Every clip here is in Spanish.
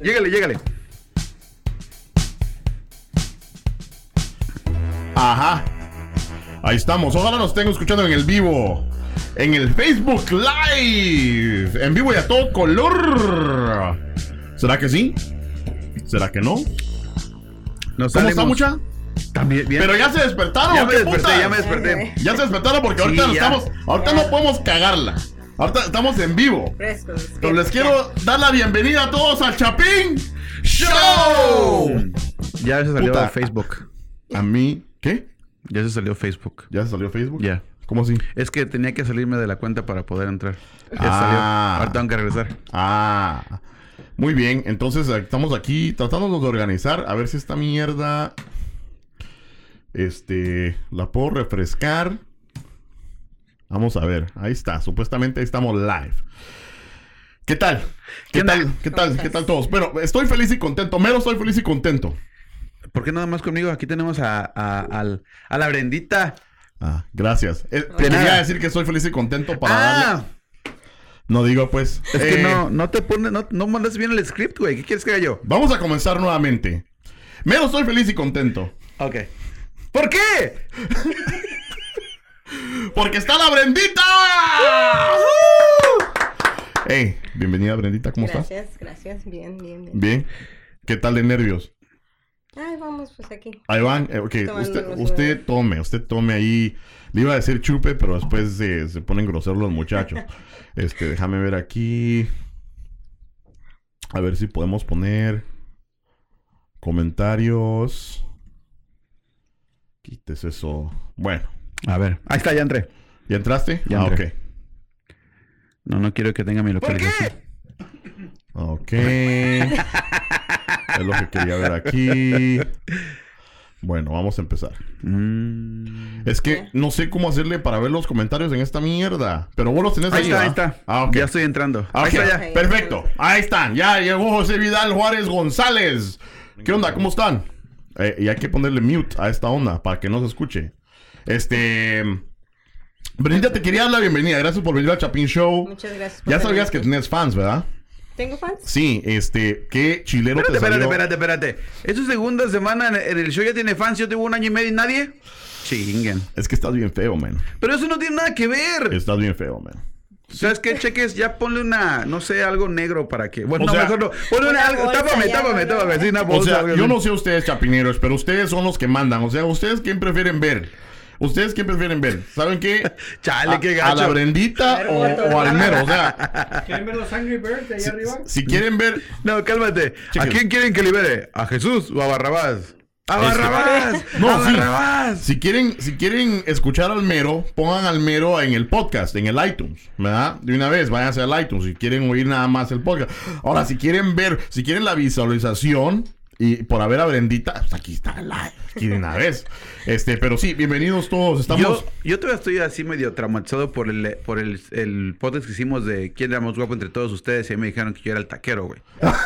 Llégale, llégale. Ajá. Ahí estamos. Ojalá nos estén escuchando en el vivo. En el Facebook Live. En vivo y a todo color. ¿Será que sí? ¿Será que no? Nos ¿Cómo está, mucha? También, bien. Pero ya se despertaron. ya ¿o me desperté, putas? ya me desperté. Ya se despertaron porque Sí, ahorita no estamos. Ahorita no podemos cagarla. Ahorita estamos en vivo. Frescos. Pero les quiero dar la bienvenida a todos al Chapín Show. Ya se salió Puta. Facebook. A mí, ¿qué? Ya se salió Facebook. ¿Ya se salió Facebook? Ya. ¿Cómo así? Es que tenía que salirme de la cuenta para poder entrar. Ya Ah. salió. Ahora tengo que regresar. Ah, muy bien. Entonces estamos aquí tratándonos de organizar a ver si esta mierda, este, la puedo refrescar. Vamos a ver. Ahí está. Supuestamente ahí estamos live. ¿Qué tal? ¿Qué tal? ¿Qué tal? ¿Qué tal todos? Bueno, estoy feliz y contento. Mero, estoy feliz y contento. ¿Por qué nada más conmigo? Aquí tenemos a, a, al- a la Brendita. Ah, gracias. Eh, De quería decir que estoy feliz y contento para ah, darle. No digo, pues. es que eh, no, no te pones, no, no mandas bien el script, güey. ¿Qué quieres que haga yo? Vamos a comenzar nuevamente. Mero, estoy feliz y contento. Ok. ¿Por qué? Porque está la Brendita. Hey, bienvenida Brendita, ¿cómo estás? Gracias, gracias. Bien, bien, bien. Bien. ¿Qué tal de nervios? Ay, vamos pues aquí. Ahí van. Eh, ok, usted, tome, usted tome ahí. Le iba a decir chupe, pero después se, se ponen groseros los muchachos. Este, déjame ver aquí. A ver si podemos poner comentarios. Quites eso. Bueno, A ver. Ahí está, ya entré. ¿ya entraste? Ya ah, entré. No, no quiero que tenga mi localización. ok. Ok. es lo que quería ver aquí. Bueno, vamos a empezar. Mm. Es que no sé cómo hacerle para ver los comentarios en esta mierda. Pero vos los tenés Ahí ahí. está, ahí está. Ah, ok. Ya estoy entrando. Ah, Ahí ok. está ya. Perfecto. Ahí están. Ya llegó José Vidal Juárez González. ¿Qué onda? ¿Cómo están? Eh, y hay que ponerle mute a esta onda para que no se escuche. Este. Brenda, te quería dar la bienvenida. Gracias por venir al Chapin Show. Muchas gracias por Ya sabías que tenés fans, ¿verdad? ¿Tengo fans? Sí, este. ¿Qué chilero Espérate, te espérate, salió? espérate, espérate. ¿Es tu segunda semana en, el show? ¿Ya tiene fans? ¿Yo tengo un año y medio y nadie? Chinguen. Es que estás bien feo, man. Pero eso no tiene nada que ver. Estás bien feo, man. ¿Sabes qué, Cheques? Ya ponle una, no sé, algo negro para que... Bueno, O no, sea- mejor no. Ponle una, algo, bolsa, tápame, tápame, tápame. Sí, una O sea, yo no sé ustedes, chapineros, pero ustedes son los que mandan. O sea, ¿ustedes quién prefieren ver? ¿Ustedes quién prefieren ver? ¿Saben qué? Chale, a, qué a la gacho. Brendita o, o al mero. O sea, ¿Quieren ver los Angry Birds de allá arriba? si quieren ver... No, cálmate. ¿A quién quieren que libere? ¿A Jesús o a Barrabás? ¡A Este- Barrabás! No, ¡A sí. Barrabás! Si quieren, si quieren escuchar al mero, pongan al mero en el podcast, en el iTunes, ¿verdad? De una vez, váyanse al iTunes si quieren oír nada más el podcast. Ahora, si quieren ver, si quieren la visualización y por haber a Brendita, pues aquí está el live, aquí de una vez. Este, pero sí, bienvenidos todos. Estamos. Yo, yo todavía estoy así medio traumatizado por el, por el, el podcast que hicimos de quién era más guapo entre todos ustedes y ahí me dijeron que yo era el taquero, güey.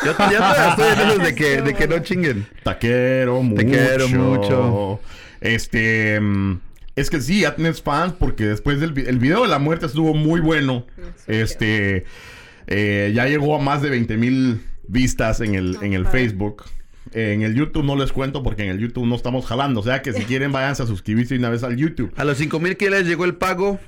Yo, todavía estoy en de que, de que no chinguen. Te quiero mucho. Te quiero mucho. Este. mm, Es que sí, ya tenés fans porque después del el video de la muerte estuvo muy bueno. Este. eh, ya llegó a más de 20 mil vistas en el, en el Ajá. En el YouTube no les cuento porque en el YouTube no estamos jalando. O sea que si quieren, váyanse a suscribirse una vez al YouTube. A los 5 mil que les llegó el pago,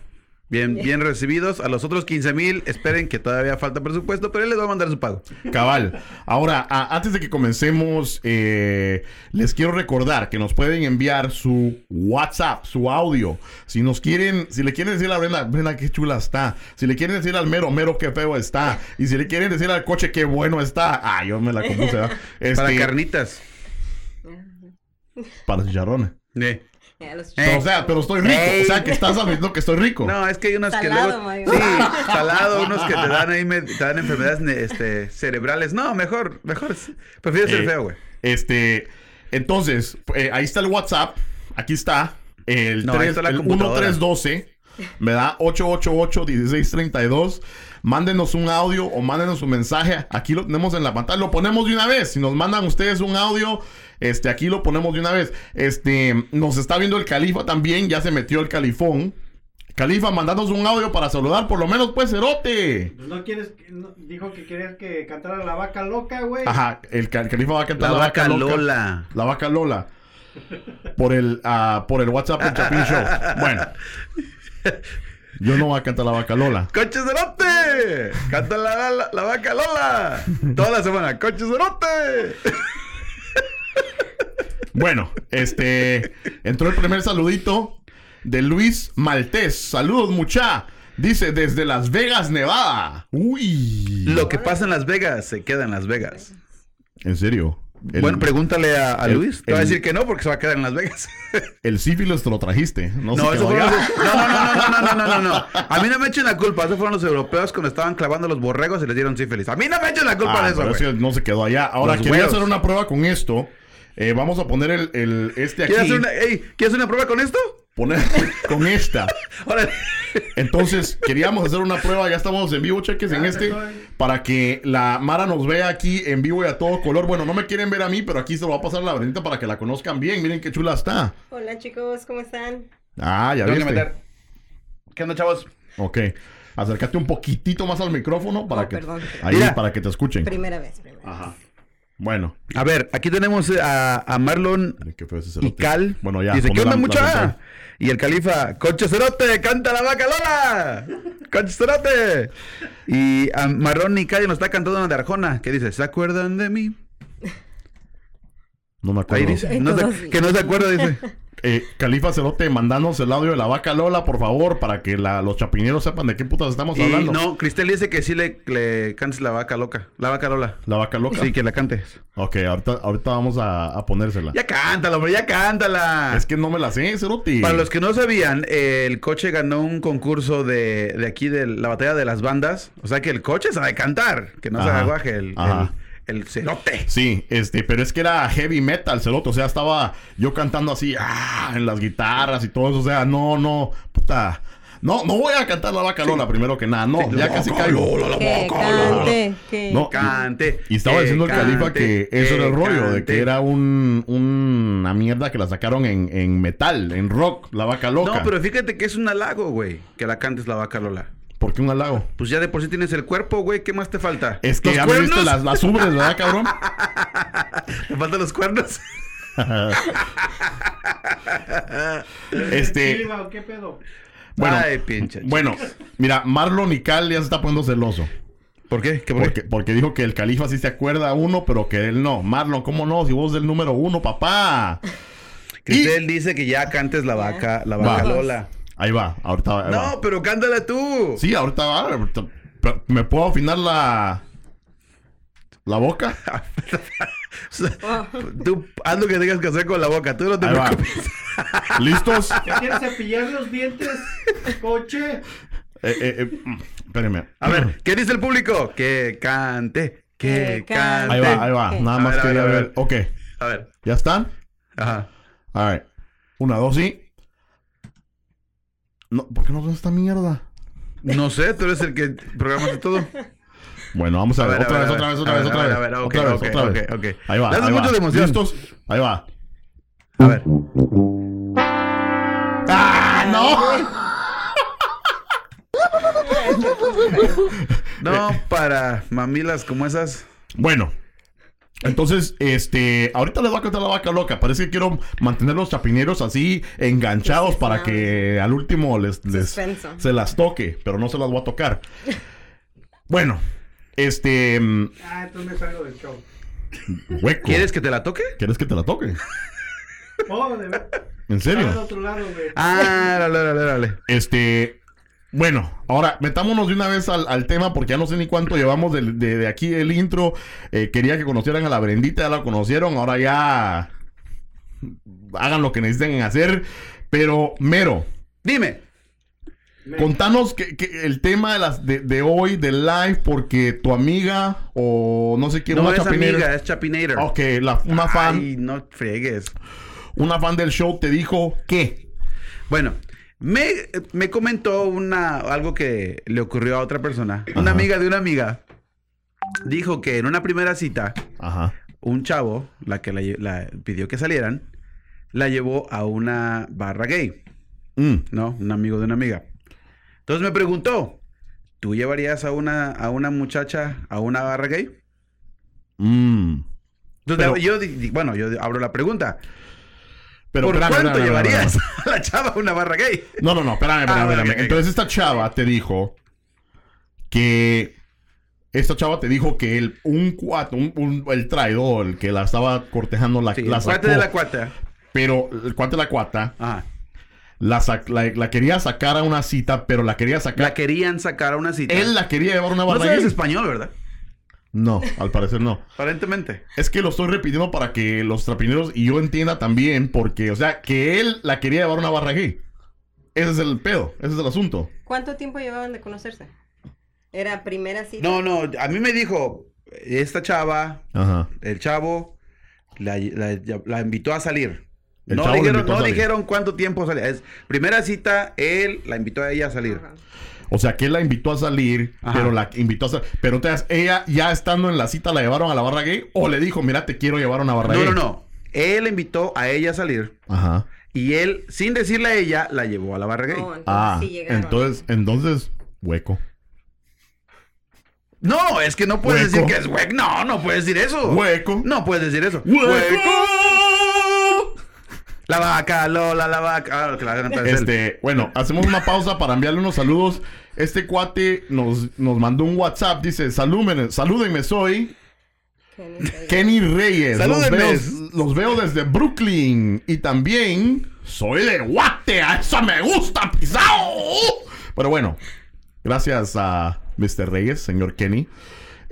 bien, bien recibidos. A los otros 15 mil, esperen que todavía falta presupuesto, pero él les va a mandar su pago. Cabal. Ahora, a- antes de que comencemos, eh, les quiero recordar que nos pueden enviar su WhatsApp, su audio. Si nos quieren, si le quieren decir a Brenda, Brenda, qué chula está. Si le quieren decir al mero, mero, qué feo está. Y si le quieren decir al coche, qué bueno está. Ah, yo me la compuse. Este, Para carnitas. Para chicharrones. Eh. Eh. O sea, pero estoy rico. Ey. O sea, que estás admitiendo que estoy rico. No, es que hay unos Salado, que luego... Sí, salado, unos que te dan ahí, me- te dan enfermedades este, cerebrales. No, mejor, mejor. Prefiero ser Eh, feo, güey. Este, entonces, eh, ahí está el WhatsApp. Aquí está. El, No, ahí 3, está el computadora. 1312. ¿Verdad? 888-1632. Mándenos un audio o mándenos un mensaje. Aquí lo tenemos en la pantalla. Lo ponemos de una vez. Si nos mandan ustedes un audio, este, aquí lo ponemos de una vez. Este, nos está viendo el califa también. Ya se metió el califón. Califa, mandanos un audio para saludar, por lo menos, pues, cerote. Pues no quieres, que- no- dijo que querías que cantara la vaca loca, güey. Ajá, el, ca- el Califa va a cantar La la, vaca loca. Lola. La vaca Lola. Por el, ah, por el WhatsApp del Chapin Show. Bueno. Yo no voy a cantar la vaca Lola. ¡Coche cerote! ¡Canta la, la, la vaca Lola! Toda la semana, ¡Coche cerote! Bueno, este. Entró el primer saludito de Luis Maltés. Saludos, mucha. Dice desde Las Vegas, Nevada. Uy. Lo que pasa en Las Vegas se queda en Las Vegas. ¿En serio? El, bueno, pregúntale a, a el, Luis. Te va a decir que no porque se va a quedar en Las Vegas. El sífilis te lo trajiste. No, no, eso fueron los, no, no, no, no, no, no, no, A mí no me echen la culpa. Eso fueron los europeos cuando estaban clavando los borregos y les dieron sífilis. A mí no me echen la culpa ah, de eso. Pero no se quedó allá. Ahora, los quería huevos. hacer una prueba con esto. Eh, vamos a poner el, el- este aquí. ¿Quieres hacer, una, ey, ¿Quieres hacer una prueba con esto? Poner con esta. Entonces, queríamos hacer una prueba, ya estamos en vivo, cheques en este, para que la Mara nos vea aquí en vivo y a todo color. Bueno, no me quieren ver a mí, pero aquí se lo va a pasar a la Brendita para que la conozcan bien. Miren qué chula está. Hola chicos, ¿cómo están? Ah, ya viste. meter. ¿Qué onda, chavos? Ok. Acércate un poquitito más al micrófono para Oh, que perdón. ahí Mira. para que te escuchen. Primera vez, primera vez. Bueno, A ver, aquí tenemos a, a Marlon qué y. Cal. Bueno, ya. Dice, ¿qué onda, mucha? Y el califa, Conche Cerote, canta la vaca Lola. Conche Cerote. Y a Marlon y Cal nos está cantando una de Arjona. que dice? ¿Se acuerdan de mí? No me acuerdo. Ahí dice. Ay, no se- que no se acuerda, dice. Eh, Califa Cerote, mandanos el audio de la vaca Lola, por favor, para que la- los chapineros sepan de qué putas estamos Y hablando. no, Cristel dice que sí le, le cantes la vaca loca. La vaca Lola. La vaca loca. Sí, que la cantes. Ok, ahorita, ahorita vamos a, a ponérsela. Ya cántala, hombre, ya cántala. Es que no me la sé, Cerote. Para los que no sabían, eh, el coche ganó un concurso de, de aquí de la batalla de las bandas. O sea que el coche sabe cantar, que no se Ajá. aguaje el, Ajá. el, el cerote. Sí, este, pero es que era heavy metal, Cerote. O sea, estaba yo cantando así, ah, en las guitarras y todo eso. O sea, no, no, puta. No, no voy a cantar la vaca Lola primero que nada. No, Sí, ya casi caigo. Lola, la Que vaca Lola. cante, que... No, Cante. Y estaba que diciendo el califa que eso era el rollo, de que era un, una mierda que la sacaron en, en metal, en rock, la vaca loca. No, pero fíjate que es un halago, güey, que la cantes la vaca Lola. ¿Por qué un halago? Pues ya de por sí tienes el cuerpo, güey, ¿qué más te falta? Es que ¿Los ya me viste las, las ubres, ¿verdad, cabrón? ¿Te faltan los cuernos? este, Silva, ¿o ¿Qué pedo? bueno, Ay, pinche. bueno, mira, Marlon y Cal ya se está poniendo celoso. ¿Por qué? ¿Qué por qué? Porque, porque dijo que el califa sí se acuerda a uno, pero que él no. Marlon, ¿cómo no? Si vos del número uno, papá. Cristel dice que ya cantes la vaca, la vaca Va. Lola. Ahí va, ahorita va. ahí va. No, pero cántala tú. Sí, ahorita va. ahorita- ¿Me puedo afinar la... la boca? O sea, Tú haz lo que tengas que hacer con la boca, tú no te Ahí va. preocupes. ¿Listos? ¿Ya quieres cepillar los dientes, coche? Eh, eh, eh, espérenme. A ver, ¿qué dice el público? Que cante, que Que cante. Ahí va, ahí va. Nada A más ver, a quería ver, a ver. ver. Ok. A ver, ¿Ya están? ajá. A ver. Una, dos y... No, ¿Por qué no ves esta mierda? No sé, tú eres el que programaste todo. Bueno, vamos a, A ver. ver, otra, vez, otra vez, otra vez, otra vez. Otra vez, otra vez. ok, ok. Ahí va. Ahí mucho va. de emoción. ¿Listos? Ahí va. A ver. ¡Ah, no! No, para mamilas como esas. Bueno. Entonces, este, ahorita les voy a contar la vaca loca. Parece que quiero mantener los chapineros así enganchados Sí, sí, para sí. que al último les, se las toque, pero no se las voy a tocar. Bueno, este, mm, Ah, entonces me salgo del show. hueco. ¿Quieres que te la toque? ¿Quieres que te la toque? Oh, de. ¿En serio? otro lado, güey. Ah, dale, dale, dale. Este, bueno, ahora metámonos de una vez al, al tema porque ya no sé ni cuánto llevamos de, de aquí el intro. Eh, quería que conocieran a la Brendita, ya la conocieron, ahora ya hagan lo que necesiten hacer. Pero, Mero, Dime. Me- contanos que, que el tema de, las, de, de hoy, del live, porque tu amiga o no sé quién, No una es chapinera- amiga, es Chapinator. Ok, la- una fan, Ay, no friegues. una fan del show te dijo que. Bueno, me, me comentó una, algo que le ocurrió a otra persona. Una Ajá. amiga de una amiga dijo que en una primera cita, Ajá. un chavo, la que la, pidió que salieran, la llevó a una barra gay, Mm, ¿no? Un amigo de una amiga. Entonces me preguntó, ¿tú llevarías a una, a una muchacha a una barra gay? Mm. Entonces Pero- yo, bueno, yo abro la pregunta. Pero ¿Por espérame, cuánto espérame, espérame, llevarías espérame. a la chava a una barra gay? No, no, no, espérame, espérame, Ah, espérame. ok. Entonces esta chava te dijo que esta chava te dijo que el un cuatro, un, un- el traidor, el que la estaba cortejando, la, Sí, la el cuate de la cuata. pero el cuate de la cuata Ajá. la, la, la quería sacar a una cita, pero la quería La sacar. querían sacar a una cita. Él la quería llevar a una No barra sabes gay. español, ¿verdad? No, al parecer no. Aparentemente. Es que lo estoy repitiendo para que los trapineros y yo entienda también, porque, o sea, que él la quería llevar una barra gay. Ese es el pedo, ese es el asunto. ¿Cuánto tiempo llevaban de conocerse? ¿Era primera cita? No, no, a mí me dijo, esta chava, Ajá. el chavo, la, la- la invitó a salir. El no dijeron, invitó a no salir. dijeron cuánto tiempo salía. Es primera cita, él la invitó a ella a salir. Ajá. O sea, que él la invitó a salir, Ajá. pero la invitó a salir. Pero entonces, ella ya estando en la cita la llevaron a la barra gay o le dijo, mira, te quiero llevar a una barra No, gay. no, no. Él invitó a ella a salir Ajá. y él, sin decirle a ella, la llevó a la barra gay. Oh, entonces Ah, sí llegaron. entonces, entonces, hueco. No, es que no puedes Hueco. decir que es hueco. No, no puedes decir eso. Hueco. No puedes decir eso. ¡Hueco! La vaca, Lola, la vaca. Ah, que la. Este, bueno, hacemos una pausa para enviarle unos saludos. Este cuate nos, nos mandó un WhatsApp. Dice, salúdenme, salúdenme, soy Kenny Reyes. Los veo, los veo desde Brooklyn. Y también soy de Guate. A eso me gusta, pisao. Pero bueno, gracias a Mr. Reyes, señor Kenny.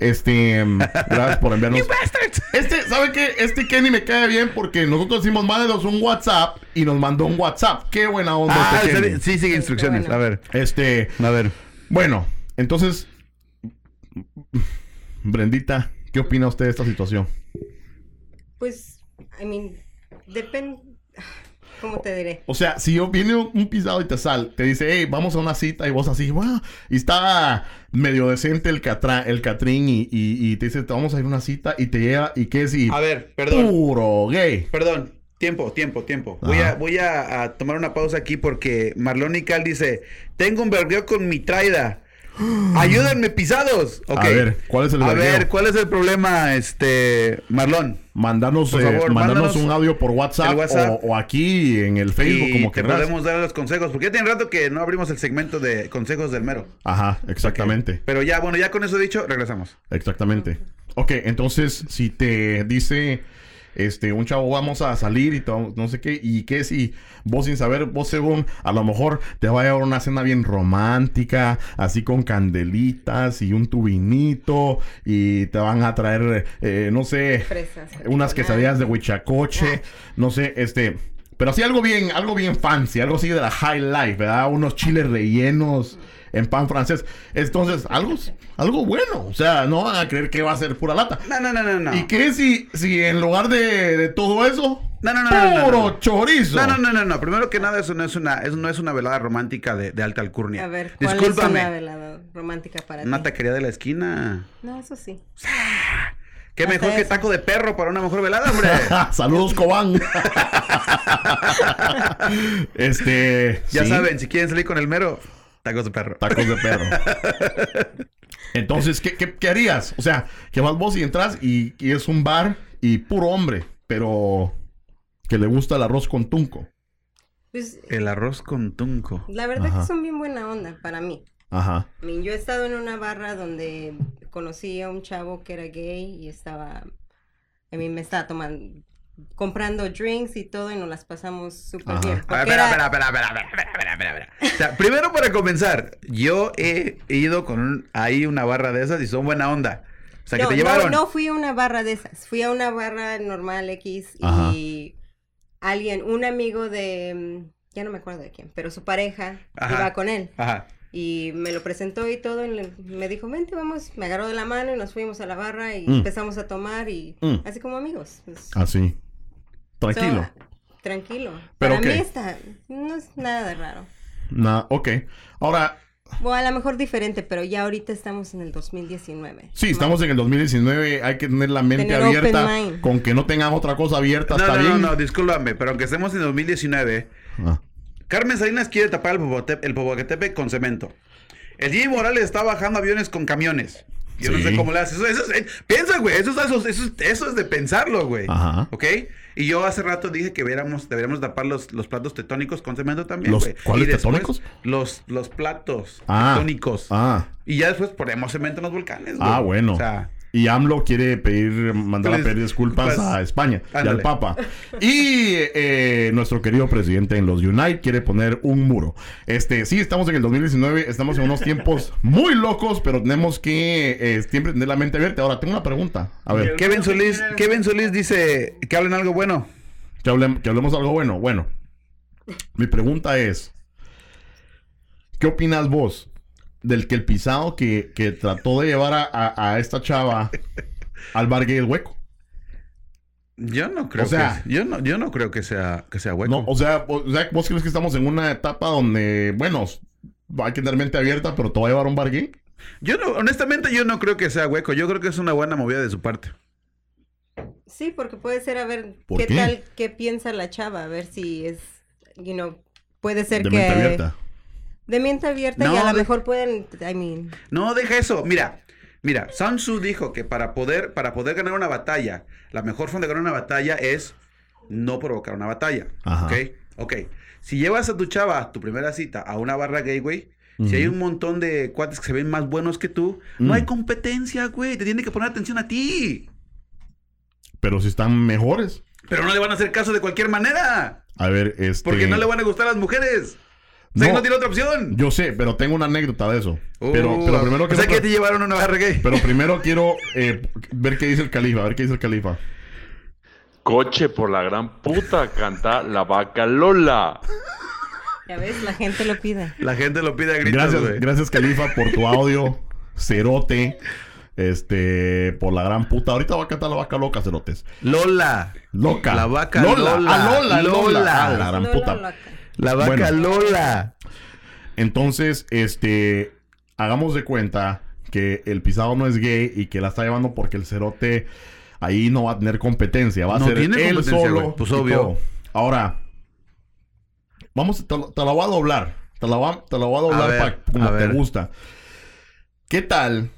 Este, mm, gracias por enviarnos. Este, ¿sabe qué? Este Kenny me cae bien porque nosotros decimos, mándenos un WhatsApp y nos mandó un WhatsApp. Qué buena onda Ah, este Kenny. sí, sigue instrucciones. bueno. A ver, Este, a ver. bueno, entonces, Brendita, ¿qué opina usted de esta situación? Pues, I mean, depende. ¿Cómo te diré? O sea, si yo viene un, un pisado y te sal, te dice, hey, vamos a una cita y vos así, wow, y está medio decente el, catra, el catrín y, y, y te dice, te vamos a ir a una cita y te lleva, y qué es, y A ver, perdón. puro gay. Perdón. Tiempo, tiempo, tiempo. Voy, a, voy a, a tomar una pausa aquí porque Marlon y Cal dice, tengo un vergueo con mi traida. Ayúdenme, pisados. Ok. A ver, ¿cuál es el A vergueo? ver, ¿cuál es el problema, este, Marlon? Mandanos, Por eh, favor, un audio por WhatsApp. O, o aquí en el Facebook, y como querrás. podemos dar los consejos. Porque ya tiene rato que no abrimos el segmento de consejos del mero. Ajá, exactamente. Pero ya, bueno, ya con eso dicho, regresamos. Exactamente. Ok, entonces si te dice este un chavo vamos a salir y todo, no sé qué, y qué si vos sin saber, vos según a lo mejor te va a llevar una cena bien romántica, así con candelitas y un tubinito y te van a traer, eh, no sé, Fresas. unas quesadillas de huichacoche, no sé, este, pero así algo bien, algo bien fancy, algo así de la high life, ¿verdad? Unos chiles rellenos en pan francés. Entonces, algo, algo bueno, o sea, no van a creer que va a ser pura lata. No, no, no, no, no. ¿Y qué si, si en lugar de, de todo eso, No, no, no, no, no, puro no. chorizo? No, no, no, no, no. Primero que nada, eso no es una, eso no es una velada romántica de, de alta alcurnia. A ver, ¿cuál es Discúlpame. una velada romántica para Una ti? taquería de la esquina. No, eso sí. Qué Hasta mejor que eso. taco de perro para una mejor velada, hombre. Saludos, Cobán. este. ya sí. saben, si quieren salir con el mero, tacos de perro. Tacos de perro. Entonces, ¿qué, qué, qué harías? O sea, que vas vos y entras y, y es un bar y puro hombre, pero que le gusta el arroz con tunco. Pues, El arroz con tunco. la verdad Ajá. que son bien buena onda para mí. Ajá. Yo he estado en una barra donde conocí a un chavo que era gay y estaba, a mí me estaba tomando, comprando drinks y todo y nos las pasamos súper bien. A porque ver, espera, era- espera, espera, espera, espera, espera, primero para comenzar, yo he ido con un- ahí una barra de esas y son buena onda. O sea, que no, te no, llevaron. no fui a una barra de esas, fui a una barra normal X Ajá. y alguien, un amigo de, ya no me acuerdo de quién, pero su pareja Ajá. iba con él. Ajá. Y me lo presentó y todo, y me dijo, vente, vamos, me agarró de la mano y nos fuimos a la barra y Mm. empezamos a tomar y Mm. así como amigos. pues, Así. Tranquilo. so, tranquilo. ¿Pero Para qué? mí está, no es nada de raro. Na- ok. Ahora, O a lo mejor diferente, pero ya ahorita estamos en el 2019. sí, estamos en el 2019. Hay que tener la mente Tener open abierta. mind. Con que no tengan otra cosa abierta. No, está no, bien. no, no, discúlpame, pero aunque estemos en 2019, Ah, Carmen Salinas quiere tapar el, Popocatépetl con cemento. El Jimmy Morales está bajando aviones con camiones. Yo no sé cómo le hace. Eso, eso es- eh, piensa, güey. Eso, es- eso, es- eso, es- eso es de pensarlo, güey. Ajá. ¿Ok? Y yo hace rato dije que viéramos, deberíamos tapar los, los platos tectónicos con cemento también, ¿Los güey. cuáles Y? Los, los platos Ah. tectónicos. Ah. Y ya después ponemos cemento en los volcanes, güey. Ah, bueno. O sea, Y AMLO quiere pedir, mandar a pedir disculpas pues, a España y al Papa. Y eh, nuestro querido presidente en los Unite quiere poner un muro. Este, sí, estamos en el 2019, estamos en unos tiempos muy locos, pero tenemos que eh, siempre tener la mente abierta. Ahora, tengo una pregunta. A ver, Kevin Solís, Kevin Solís dice que hablen algo bueno. que, hablem- que hablemos algo bueno. Bueno, mi pregunta es, ¿qué opinas vos del que el pisado que, que trató de llevar a, a- a esta chava al bar gay el hueco? Yo no creo O sea- que yo no yo no creo que sea que sea hueco. No, o sea, o sea, vos crees que estamos en una etapa donde, bueno, hay que tener mente abierta, pero te va a llevar a un bar gay? Yo no, honestamente yo no creo que sea hueco. Yo creo que es una buena movida de su parte. Sí, porque puede ser a ver ¿Por qué, qué? tal, qué piensa la chava, a ver si es, you know, puede ser De que... mente abierta. De mente abierta y No, a lo de- mejor pueden, I mean, No, deja eso. Mira, mira, Sun Tzu dijo que para poder, para poder ganar una batalla, la mejor forma de ganar una batalla es no provocar una batalla. Ajá. ¿Ok? Ok. Si llevas a tu chava a tu primera cita a una barra gay, güey, si hay un montón de cuates que se ven más buenos que tú, no Mm. hay competencia, güey. Te tiene que poner atención a ti. Pero si están mejores. Pero no le van a hacer caso de cualquier manera. A ver, este... Porque no le van a gustar las mujeres. O sea, que No. no tiene otra opción. Yo sé, pero tengo una anécdota de eso. pero, Uh, pero primero o sea, quiero... que te llevaron a una barra gay. Pero primero quiero eh, ver qué dice el califa, a ver qué dice el califa. Coche por la gran puta canta la vaca Lola. ya ves, la gente lo pide. La gente lo pide a gritos, Gracias, gracias Califa por tu audio, cerote. Este, por la gran puta. Ahorita va a cantar la vaca loca, cerotes. Lola. Loca. La vaca Lola. Lola. Ah, Lola, Lola. Lola. Ah, la gran Lola, puta. loca. La vaca Bueno. Lola. Entonces, este, hagamos de cuenta que el pisado no es gay y que la está llevando porque el cerote ahí no va a tener competencia. Va a No ser tiene él solo. Pues obvio. todo. Ahora, vamos, te, la voy a doblar. Te la voy a, te la voy a doblar para como te gusta. ¿Qué tal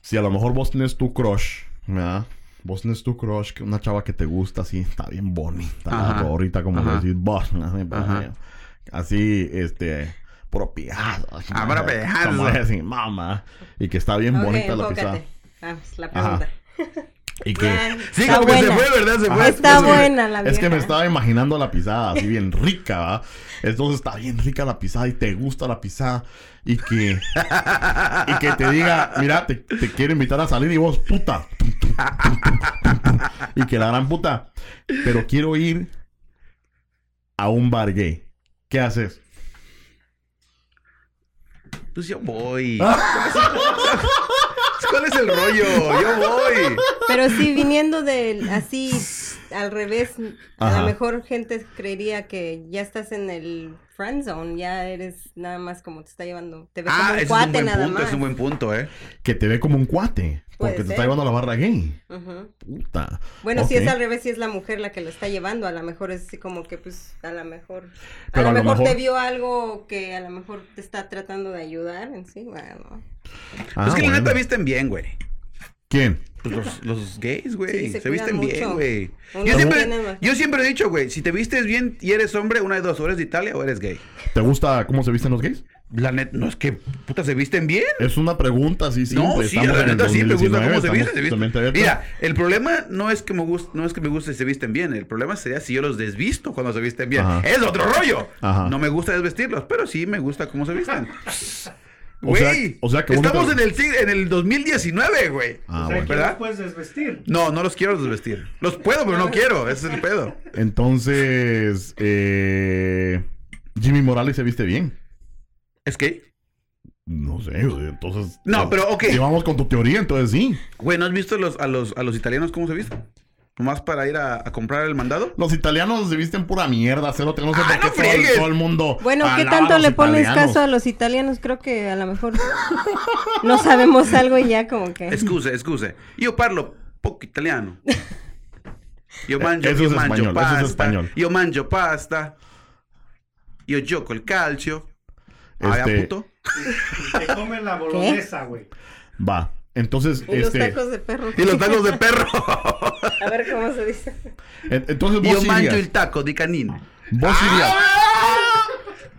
si a lo mejor vos tenés tu crush, ¿verdad? Vos tenés tu crush, que una chava que te gusta así, está bien bonita, ahorita como decís vos, Ajá. Así, este, puro pijado. Ah. Como así, mamá. Y que está bien bonita la pisada. enfócate. Vamos, la Ajá. pregunta. Y que... Ah, Sí, como que se fue, ¿verdad? Se fue. Está Es que- buena la Es que me vieja. estaba imaginando la pisada así bien rica, ¿va? Entonces está bien rica la pisada y te gusta la pisada y que y que te diga, mira, te, te quiero invitar a salir y vos, puta. Y que la gran puta, pero quiero ir a un bar gay. ¿Qué haces? Pues yo voy. ¿Cuál es el rollo? Yo voy. Pero sí, viniendo de así al revés, a Ajá. lo mejor gente creería que ya estás en el friend zone, ya eres nada más como te está llevando, te ve como Ah, un ese es un cuate buen nada punto, más. es un buen punto, ¿eh? Que te ve como un cuate. Puede Porque te ser. está llevando a la barra gay. Puta. Bueno, si es al revés, si es la mujer la que lo está llevando, a lo mejor es así como que pues a lo mejor a Pero lo a lo mejor, te vio algo que a lo mejor te está tratando de ayudar en sí, bueno. Ah, es que la bueno. neta visten bien, güey. ¿Quién? Pues los, los gays, güey. Sí, se, se visten bien, güey. Yo siempre, yo he dicho, güey, si te vistes bien y eres hombre, una de dos, o eres de Italia o eres gay. ¿Te gusta cómo se visten los gays? La neta, no es que, puta, se visten bien. Es una pregunta así simple. No, sí, la neta sí me gusta 2019, cómo se visten. se. Mira, el problema no es que me guste, no es que me guste si se visten bien. El problema sería si yo los desvisto cuando se visten bien. Ajá. Es otro rollo. Ajá. No me gusta desvestirlos, pero sí me gusta cómo se visten. O sea- Güey, o sea que estamos te- en el en el 2019, güey. Ah, o sea, bueno. ¿verdad? los puedes desvestir. No, no los quiero desvestir. Los puedo, pero no quiero. Ese es el pedo. Entonces, eh, Jimmy Morales se viste bien. ¿Es que? No sé, entonces. No, pero, ok. Si vamos con tu teoría, entonces sí. Güey, ¿no has visto los, a, los, a los italianos cómo se visten? Nomás para ir a, a comprar el mandado. Los italianos se visten pura mierda, cero, no sé Ah, por qué no todo, el- todo el mundo. Bueno, ¿qué tanto le pones italianos. caso a los italianos? Creo que a lo mejor no sabemos algo y ya como que... Excuse, excuse. Io parlo poco italiano. Mangio, Eh, eso io es mangio español, eso es pasta. español. Io mangio pasta. Yo choco el calcio. Ah, Este- puto. Te comes la bolognesa, güey. Va. Entonces, Y los este. tacos de perro. Y los tacos de perro. A ver cómo se dice. en- Entonces Y yo vos mancho el taco de canino. Vos irías.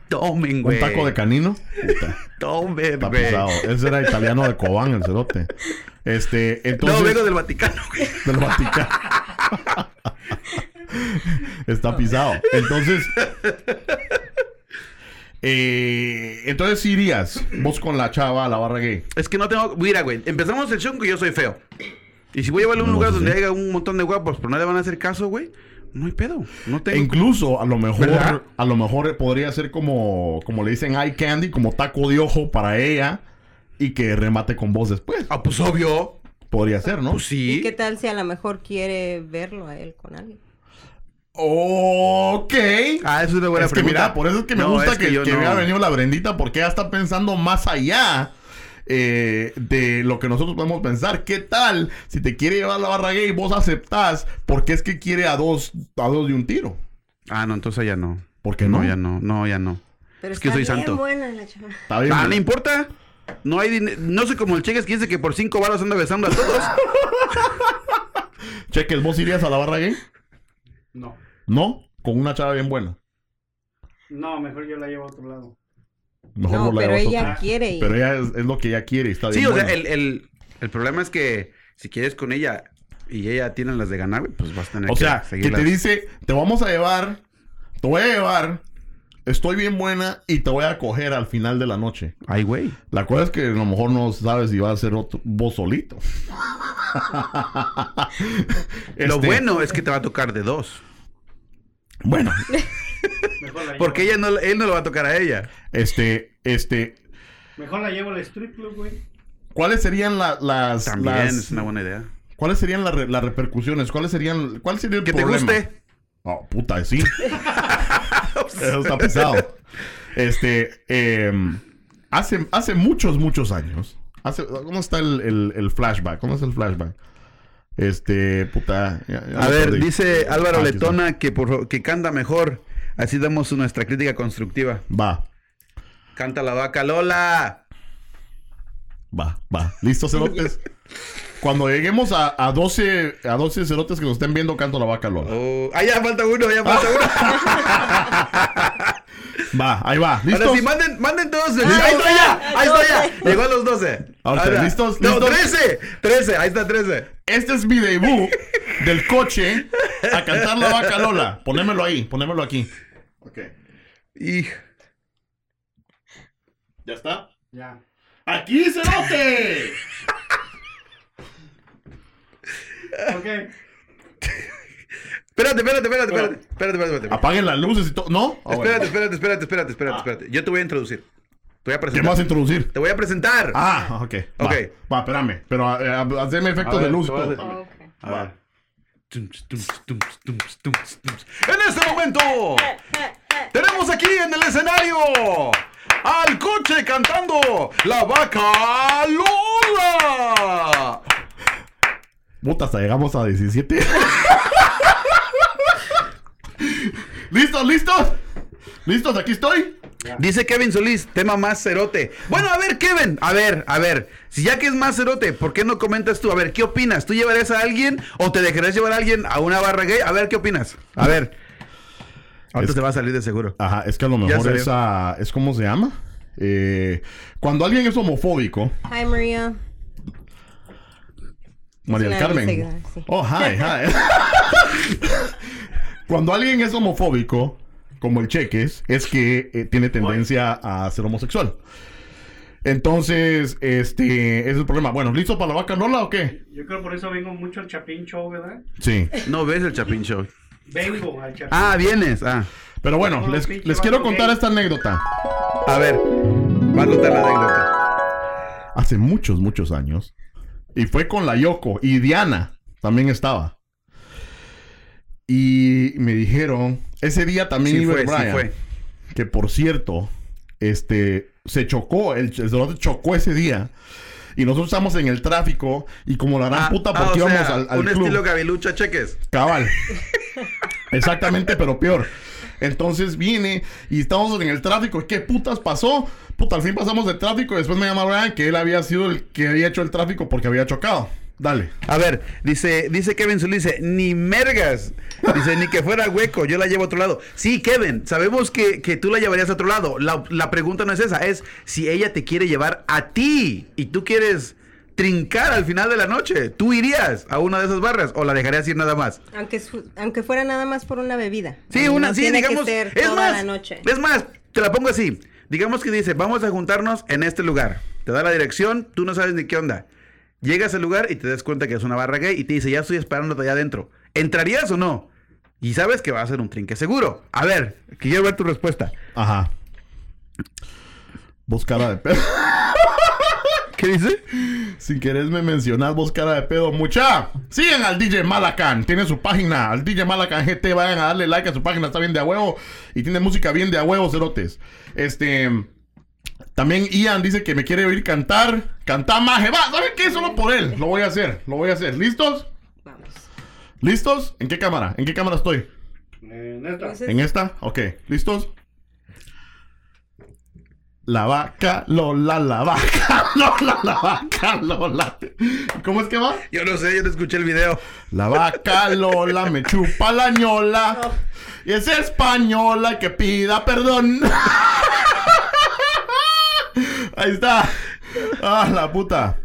Tomen, ¿Un güey. taco de canino? Puta, Tomen, está güey. pisado. Ese era italiano de Cobán, el cerote. Este, entonces. No, vengo del Vaticano, güey. del Vaticano. Está pisado. Entonces. Eh, entonces irías vos con la chava a la barra gay. Es que no tengo. Mira, güey. Empezamos el show que yo soy feo. Y si voy a llevarle a un No, lugar donde haya un montón de guapos, pero no le van a hacer caso, güey. No hay pedo. No tengo. E incluso a lo mejor, ¿Verdad? a lo mejor podría ser como, como le dicen eye candy, como taco de ojo para ella y que remate con vos después. Ah, pues obvio. Podría ser, ¿no? Pues sí. ¿Y qué tal si a lo mejor quiere verlo a él con alguien? Ok. Ah, eso es una buena es que pregunta. mira, por eso es que me No, gusta es que, que no. hubiera venido la Brendita porque ella está pensando más allá eh, de lo que nosotros podemos pensar. ¿Qué tal si te quiere llevar a la barra gay y vos aceptás porque es que quiere a dos, a dos de un tiro? Ah, no, entonces ya no. ¿Por qué no? No, ya no. No, ya no. Pero Es que está soy bien santo. buena la chava. Está bien, Ah, no importa. No hay dinero. No sé como el cheques que dice que por cinco baros anda besando a todos. Cheques, ¿vos irías a la barra gay? No. No, con una chava bien buena. No, mejor yo la llevo a otro lado. Mejor No, la pero llevas a ella otro- quiere ir. Pero ella es, es lo que ella quiere y está bien Sí, o sea, el, el, el problema es que si quieres con ella y ella tiene las de ganar, pues vas a tener O que sea, que te dice, te vamos a llevar, te voy a llevar, estoy bien buena y te voy a coger al final de la noche. Ay, güey. La cosa es que a lo mejor no sabes si va a ser otro, vos solito. Lo Este, bueno es que te va a tocar de dos. Bueno, Mejor la Porque ella no, él no lo va a tocar a ella. este, este, Mejor la llevo al strip club, güey. ¿cuáles serían la- las, También las- es una buena idea. cuáles serían las re- las repercusiones? ¿Cuáles serían, cuál sería el Que te guste. Oh, puta, sí. Eso está pesado. Este, em, hace, hace muchos, muchos años. Hace, ¿Cómo está el, el- el flashback? ¿Cómo es el flashback? Este, puta. ya- ya A ver, perdí. dice Álvaro Ah. Letona que, por, que canta mejor. Así damos nuestra crítica constructiva. Va, Canta la vaca Lola. va, va. ¿Listos, cerotes? Cuando lleguemos a, a 12, a 12 cerotes que nos estén viendo, canto la vaca Lola. Oh, ah, ya falta uno, ya falta uno. Va, ahí va. ¿Listos? Ahora sí, manden, manden todos. el- Ah, ahí está ya, ahí está ya. Llegó a los 12. Ahora, Ahora, ¿listos? No, ¿Listos? 13. 13, ahí está 13. Este es mi debut del coche a cantar la vaca Lola. Ponémelo ahí, ponémelo aquí. Ok. Y ¿Ya está? Ya. ¡Aquí, cerote! Ok. Espérate, espérate, espérate, espérate. Espérate, espérate, espérate. Apaguen las luces y todo. ¿No? Ah, bueno. Espérate, espérate, espérate, espérate, espérate, espérate. Yo te voy a introducir. Te voy a ¿Qué presentar. me vas a introducir? Te voy a presentar. Ah, ok. Va, Ok. Va, espérame. Pero eh, haceme efectos de luz voy a ver. Tums, tums, tums, tums, tums, tums. En este momento tenemos aquí en el escenario al coche cantando La Vaca Lola. Puta, hasta llegamos a 17. ¿Listos, listos? ¿Listos? Aquí estoy. Dice Kevin Solís, tema más cerote. Bueno, a ver, Kevin, a ver, a ver. Si ya que es más cerote, ¿por qué no comentas tú? A ver, ¿qué opinas? ¿Tú llevarías a alguien o te dejarías llevar a alguien a una barra gay? A ver, ¿qué opinas? A ver. Ahorita Es- se va a salir de seguro. Ajá, es que a lo mejor es, ah, es ¿cómo se llama? Eh, cuando alguien es homofóbico, Hi, Maria. María del Carmen. sí. Oh, hi, hi. Cuando alguien es homofóbico, como el Cheques, es que eh, tiene tendencia a ser homosexual. Entonces, este, ese es el problema. Bueno, ¿listo para la vaca Lola o qué? Yo creo por eso vengo mucho al Chapín Show, ¿verdad? Sí. No ves el Chapin Show. Vengo al Chapín. Ah, vienes. Ah. Pero bueno, No, les, quiero contar gay. esta anécdota. A ver. Va a contar la anécdota. Hace muchos, muchos años. Y fue con la Yoko. Y Diana también estaba. Y me dijeron, ese día también Sí fue, Brian. fue. que por cierto, este, se chocó, el, el chocó ese día. Y nosotros estamos en el tráfico y como la gran Ah, puta ah, porque íbamos sea, al, al un club. estilo gavilucha cheques. Cabal. Exactamente, pero peor. Entonces viene y estamos en el tráfico. ¿Qué putas pasó? Puta, al fin pasamos de tráfico. Después me llama Brian que él había sido el que había hecho el tráfico porque había chocado. Dale. A ver, dice, dice Kevin Solís, dice, ni mergas. Dice, ni que fuera hueco, yo la llevo a otro lado. Sí, Kevin, sabemos que, que tú la llevarías a otro lado. La, la pregunta no es esa, es si ella te quiere llevar a ti y tú quieres trincar al final de la noche. ¿Tú irías a una de esas barras o la dejarías ir nada más? Aunque, su- aunque fuera nada más por una bebida. Sí, No una, sí, tiene que digamos. ser Es toda más, la noche. es más, te la pongo así. Digamos que dice, vamos a juntarnos en este lugar. Te da la dirección, tú no sabes ni qué onda. Llegas al lugar y te das cuenta que es una barra gay y te dice, ya estoy esperándote allá adentro. ¿Entrarías o no? Y sabes que va a ser un trinque seguro. A ver, quiero ver tu respuesta. Ajá. Vos cara de pedo. ¿Qué dice? Sin querer me mencionar vos cara de pedo. Mucha. Sigan al DJ Malacan. Tiene su página. Al DJ Malacan GT. Vayan a darle like a su página. Está bien de a huevo. Y tiene música bien de a huevo, cerotes. Este. También Ian dice que me quiere oír cantar. Cantar maje. Va, ¿saben qué? Solo por él. Lo voy a hacer. Lo voy a hacer. ¿Listos? Vamos. ¿Listos? ¿En qué cámara? ¿En qué cámara estoy? Neta. Entonces, ¿En esta? Ok. ¿Listos? La vaca Lola, la vaca Lola, la vaca Lola. ¿Cómo es que va? Yo no sé, yo no escuché el video. La vaca Lola me chupa la ñola. Y es española que pida perdón. Ahí está. Ah, la puta.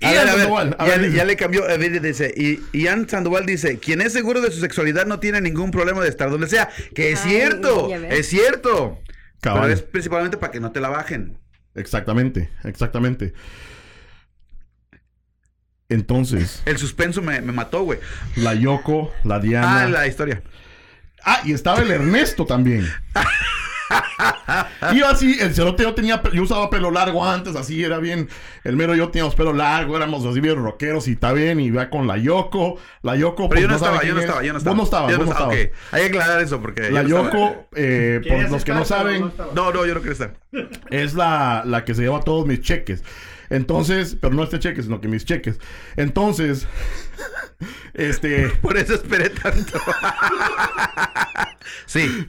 Ver, Sandoval, ver, ya, le cambió. A ver, dice, y Ian Sandoval dice: Quien es seguro de su sexualidad no tiene ningún problema de estar donde sea. Que es Ay, cierto, es cierto. Cabal. Pero es principalmente para que no te la bajen. Exactamente, exactamente. Entonces, El suspenso me, me mató, güey. la Yoko, la Diana. Ah, la historia. Ah, y estaba el Ernesto también. y yo así, el cerote yo tenía, yo usaba pelo largo antes, así era bien. El mero y yo teníamos pelo largo, éramos así bien rockeros y está bien. Y va con la Yoko. La Yoko. Pero pues, yo no, sabe estaba, yo no es. estaba, yo no estaba. Vos no estabas, Yo vos no estaba. Hay que aclarar eso porque. La yo no. Yoko, eh, por los que no estar, saben, no. No, no, yo no quiero estar. es la, la que se lleva todos mis cheques. Entonces, pero no este cheque, sino que mis cheques. Entonces, este. Por eso esperé tanto. sí.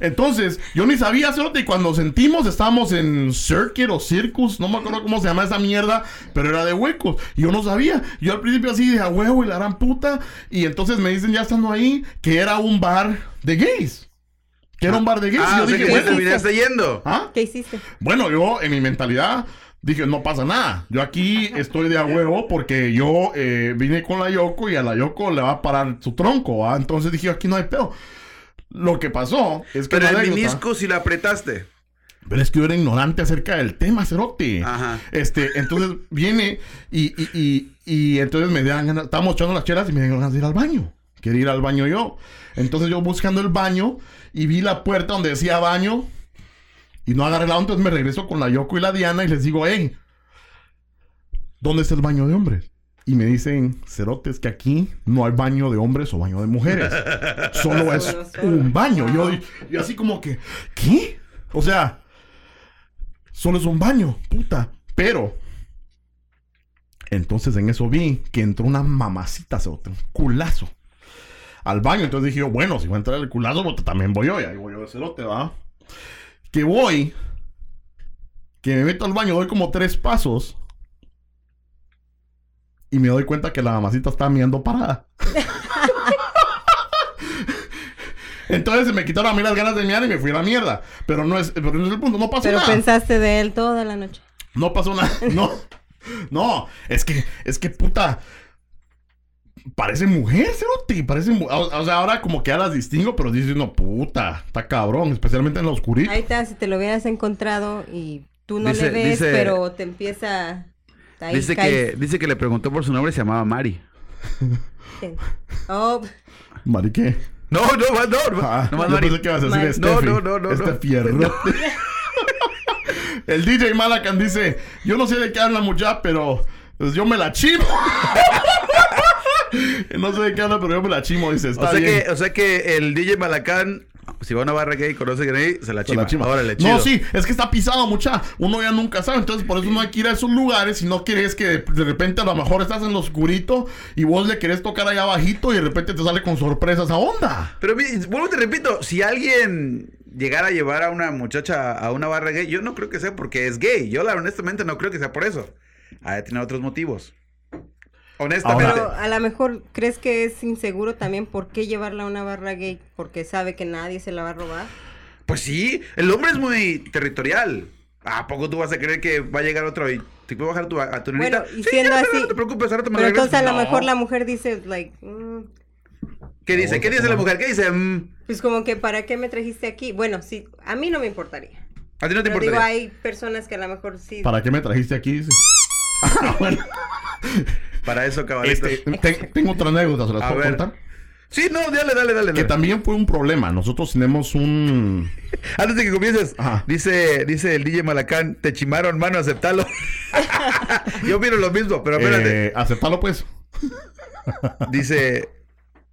Entonces, yo ni sabía, cerote, y cuando sentimos, estábamos en Circuit o Circus, no me acuerdo cómo se llama esa mierda, pero era de huecos. Y yo no sabía. Yo al principio así de a huevo y la gran puta. Y entonces me dicen, ya estando ahí, que era un bar de gays. Que era un bar de gays. Ah, y yo o sea dije, bueno, terminaste yendo. ¿ah? ¿Qué hiciste? Bueno, yo en mi mentalidad dije, no pasa nada. Yo aquí estoy de a huevo porque yo eh, vine con la Yoko y a la Yoko le va a parar su tronco, ¿va? Entonces dije, aquí no hay pedo. Lo que pasó es que Pero el anécdota- si la apretaste. pero es que yo era ignorante acerca del tema, cerote. Ajá. Este, entonces viene y, y, y, y entonces me dan ganas, estábamos echando las chelas y me dan ganas de ir al baño. Quería ir al baño yo. Entonces yo buscando el baño y vi la puerta donde decía baño y no agarré la onda, entonces me regreso con la Yoko y la Diana y les digo, hey, ¿dónde está el baño de hombres? Y me dicen, cerotes, que aquí no hay baño de hombres o baño de mujeres. Solo es un baño. Yo, yo así como que, ¿qué? O sea, solo es un baño, puta. Pero, entonces en eso vi que entró una mamacita, cerote, un culazo. Al baño, entonces dije yo, bueno, si va a entrar el culazo, pues también voy yo, y ahí voy yo de cerote, ¿va? Que voy, que me meto al baño, doy como tres pasos. Y me doy cuenta que la mamacita estaba mirando parada. Entonces se me quitaron a mí las ganas de mirar y me fui a la mierda. Pero no es, pero no es el punto, no pasó Pero nada. pensaste de él toda la noche. No pasó nada. No. No, es que, es que puta. Parece mujer, cerote. Parece mu- o, o sea, ahora como que ya las distingo, pero dices, no, puta, está cabrón, especialmente en la oscuridad. Ahí está, si te lo hubieras encontrado y tú no Dice- le ves, dice- pero te empieza... Ahí Dice caes. que, dice que le preguntó por su nombre y se llamaba Mari. Oh, Mari, ¿qué? No, no, no, no. Ah, no yo Mari. pensé que ibas a decir Mari. Steffi. No, no, no, no, Este no. fierrote. El DJ Malacan dice, yo no sé de qué habla mucha, pero pues, yo me la chimo. no sé de qué habla, pero yo me la chimo. Dice, está O sea, bien. que, o sea que el DJ Malacán si va a una barra gay y conoce gay, se la Se chima. la chima. Órale, chido. No, sí, es que está pisado, mucha. Uno ya nunca sabe. Entonces, por eso no hay que ir a esos lugares. Si no quieres que de, repente a lo mejor estás en lo oscurito y vos le querés tocar allá abajito y de repente te sale con sorpresa esa onda. Pero vuelvo y te repito, si alguien llegara a llevar a una muchacha a una barra gay, yo no creo que sea porque es gay. Yo la honestamente no creo que sea por eso. Ha de tener otros motivos. Honestamente. Pero a lo mejor crees que es inseguro también por qué llevarla a una barra gay, porque sabe que nadie se la va a robar. Pues sí, el hombre es muy territorial. ¿A poco tú vas a creer que va a llegar otro y te puede bajar tu, a tu nenita? Bueno, y Sí, siendo así- No te preocupes, ahora te me Pero entonces a lo No. mejor la mujer dice, like, mm, ¿Qué dice? ¿Qué dice la mujer? ¿Qué dice? Mm, pues como que ¿para qué me trajiste aquí? Bueno, sí, a mí no me importaría. a ti no te Pero digo, hay personas que a lo mejor sí. ¿Para qué me trajiste aquí? Ah, bueno. Para eso, caballito. Este, te- tengo otra anécdota, ¿se las A puedo ver. contar? Sí, no, dale, dale, dale. Que dale. también fue un problema. Nosotros tenemos un... Antes de que comiences, Ajá. dice, dice el DJ Malacán, te chimaron, mano, aceptalo. Yo miro lo mismo, pero espérate. Eh, aceptalo, pues. Dice,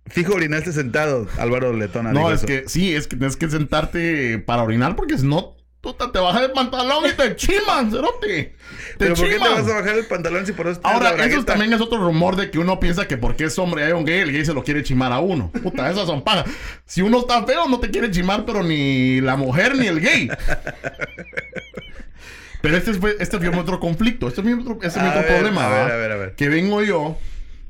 fijo orinaste sentado, Álvaro Letona. No, es eso. que sí, es que tienes que sentarte para orinar porque si no, tú te, te bajas el pantalón y te chiman, cerote. Te Pero ¿por qué te chiman. vas a bajar el pantalón si por eso Ahora, eso también es otro rumor de que uno piensa que porque es hombre y hay un gay, el gay se lo quiere chimar a uno. Puta, esas son pagas. Si uno está feo, no te quiere chimar, pero ni la mujer ni el gay. Pero este fue, este fue otro conflicto, este es mi otro, este A otro ver, problema, a ver, a ver, a ver. Que vengo yo,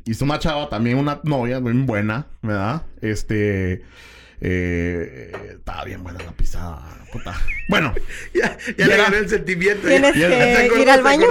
hice una chava, también una novia bien buena, ¿verdad? Este, eh, estaba bien buena la pisada, puta. Bueno, Ya, le era- gané el sentimiento. ¿Tienes ya- que ya se acordó, ir al baño?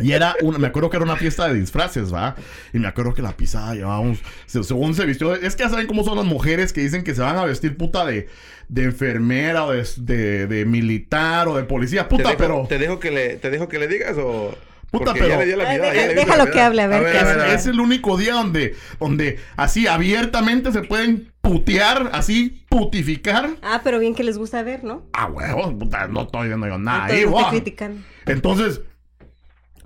y era una, me acuerdo que era una fiesta de disfraces, ¿va? Y me acuerdo que la pisada llevábamos, se- según se vistió, es que ya saben cómo son las mujeres que dicen que se van a vestir puta de, de enfermera o de, de- de militar o de policía, ¿Te puta, dejo, pero... ¿te dejo, que le, ¿Te dejo que le digas o...? Puta, Porque pero- ya le dio la Ay, mirada, deja- ya le dio déjalo la que hable, a ver qué a ver, a ver. es el único día donde, donde así abiertamente se pueden putear, así putificar. Ah, pero bien que les gusta ver, ¿no? Ah, huevos, puta, no estoy viendo yo nada. Entonces ahí, no va. te critican. Entonces,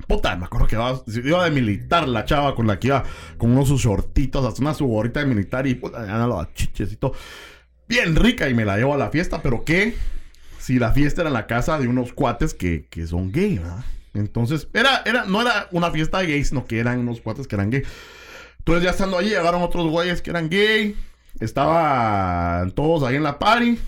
puta, me acuerdo que iba, iba de militar la chava con la que iba con unos sus shortitos, hasta una su gorrita de militar y puta, ya los chiches y todo. Bien rica y me la llevo a la fiesta, pero ¿qué? Si la fiesta era en la casa de unos cuates que, que son gay, ¿verdad? Entonces, era, era, no era una fiesta gay, sino que eran unos cuates que eran gay. Entonces, ya estando allí, llegaron otros güeyes que eran gay. Estaban todos ahí en la party.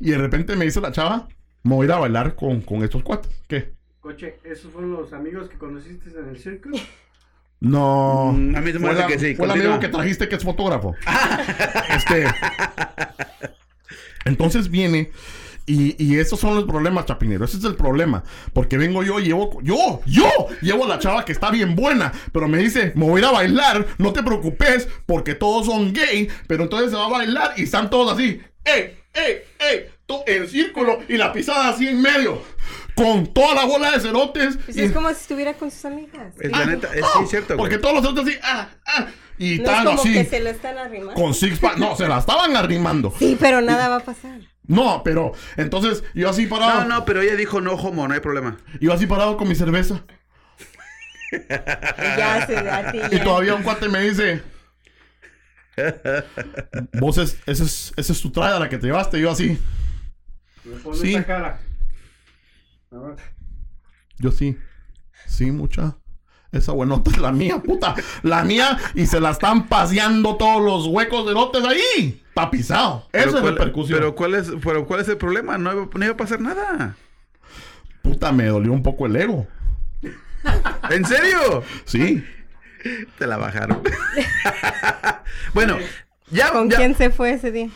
Y de repente me dice la chava, me voy a ir a bailar con, con estos cuates. ¿Qué? Coche, ¿esos fueron los amigos que conociste en el circo? No. Mm, a mí se me hace que sí, Fue el amigo que trajiste que es fotógrafo. este. Entonces viene. Y, esos son los problemas, Chapinero. Ese es el problema. Porque vengo yo y llevo. Yo, yo llevo a la chava que está bien buena. Pero me dice, me voy a ir a bailar. No te preocupes, porque todos son gay. Pero entonces se va a bailar y están todos así. ¡Ey, ey, ey! En círculo y la pisada así en medio. Con toda la bola de cerotes. Pues y- es como si estuviera con sus amigas. Es la neta, es sí, cierto, güey. Porque todos los otros así, ah, ah, y No es como así, que se lo están arrimando. con six pack. No, se la estaban arrimando. Sí, pero nada va a pasar. No, pero entonces yo así parado. No, no, pero ella dijo no homo, no hay problema. Yo así parado con mi cerveza. Y ya se a ti Y todavía un cuate me dice. Vos es, ese es, esa es tu traje la que te llevaste. Yo así, Sí. esa cara. A ver. yo sí. Sí, mucha. Esa buenota es la mía, puta. La mía. Y se la están paseando todos los huecos de lotes ahí. Pero Eso es cuál- repercusión. Pero ¿cuál es, pero ¿cuál es el problema? No iba, no iba a pasar nada. Puta, me dolió un poco el ego. ¿En serio? Sí. Te la bajaron. bueno, ya, ¿Con ya- quién se fue ese día?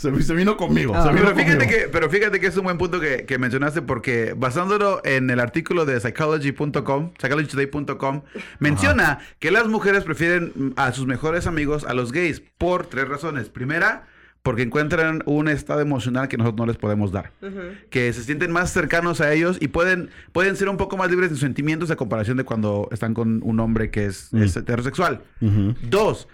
Se, se vino conmigo. Ah. se vino Pero fíjate, conmigo. que, pero fíjate que es un buen punto que, que mencionaste porque basándolo en el artículo de psychology.com, psychologytoday.com, menciona que las mujeres prefieren a sus mejores amigos a los gays por tres razones. Primera, porque encuentran un estado emocional que nosotros no les podemos dar. Que se sienten más cercanos a ellos y pueden, pueden ser un poco más libres de sus sentimientos a comparación de cuando están con un hombre que es, es heterosexual. Dos,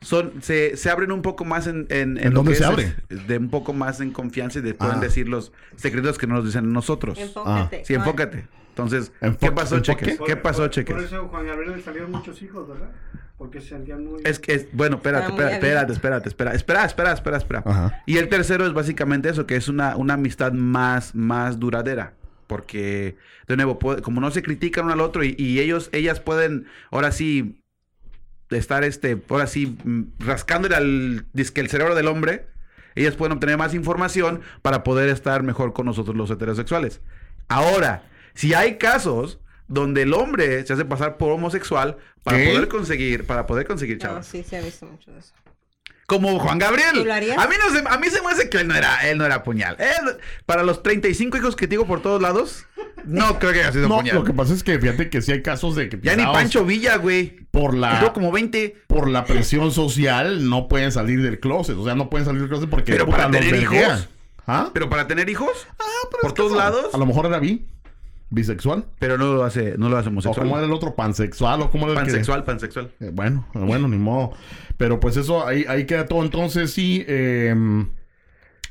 son, se, se abren un poco más en... ¿En, ¿En lo dónde que se es, abre? es, De un poco más en confianza y de pueden Ah. decir los secretos que no nos dicen nosotros. Enfócate. Sí, enfócate. Entonces, ¿qué Enfo- pasó, enfoque. Cheques? ¿Qué Por- pasó, por- Cheques? Por eso Juan Gabriel le salieron muchos hijos, ¿verdad? Porque se sentían muy... Es que, es, bueno, espérate, muy espérate, espérate, espérate, espera, espera, espera, espera, espera. Ajá. Y el tercero es básicamente eso, que es una, una amistad más, más duradera. Porque, de nuevo, puede- como no se critican uno al otro y, y ellos, ellas pueden, ahora sí, estar, este, ahora sí, mm, rascándole al, disque el cerebro del hombre, ellas pueden obtener más información para poder estar mejor con nosotros los heterosexuales. Ahora, si hay casos donde el hombre se hace pasar por homosexual para ¿Qué? poder conseguir, para poder conseguir No, chavos. sí, se ha visto mucho de eso. Como Juan Gabriel. ¿Tú lo harías? A mí no se, a mí se me hace que él no era, él no era puñal. Él, para los 35 hijos que tengo por todos lados, no creo que haya sido No, puñal. lo que pasa es que fíjate que sí hay casos de que Ya ni Pancho Villa, güey. por la como 20. por la presión social no pueden salir del closet, o sea, no pueden salir del closet porque Pero para tener hijos. ¿Ah? Pero para tener hijos, Pero por todos lados. A lo mejor era bi, bisexual, pero no lo hace, no lo hace o homosexual. como era el otro pansexual o como era el que- pansexual, pansexual. Eh, bueno, eh, bueno, ni modo. Pero pues eso, ahí, ahí queda todo. Entonces sí, eh,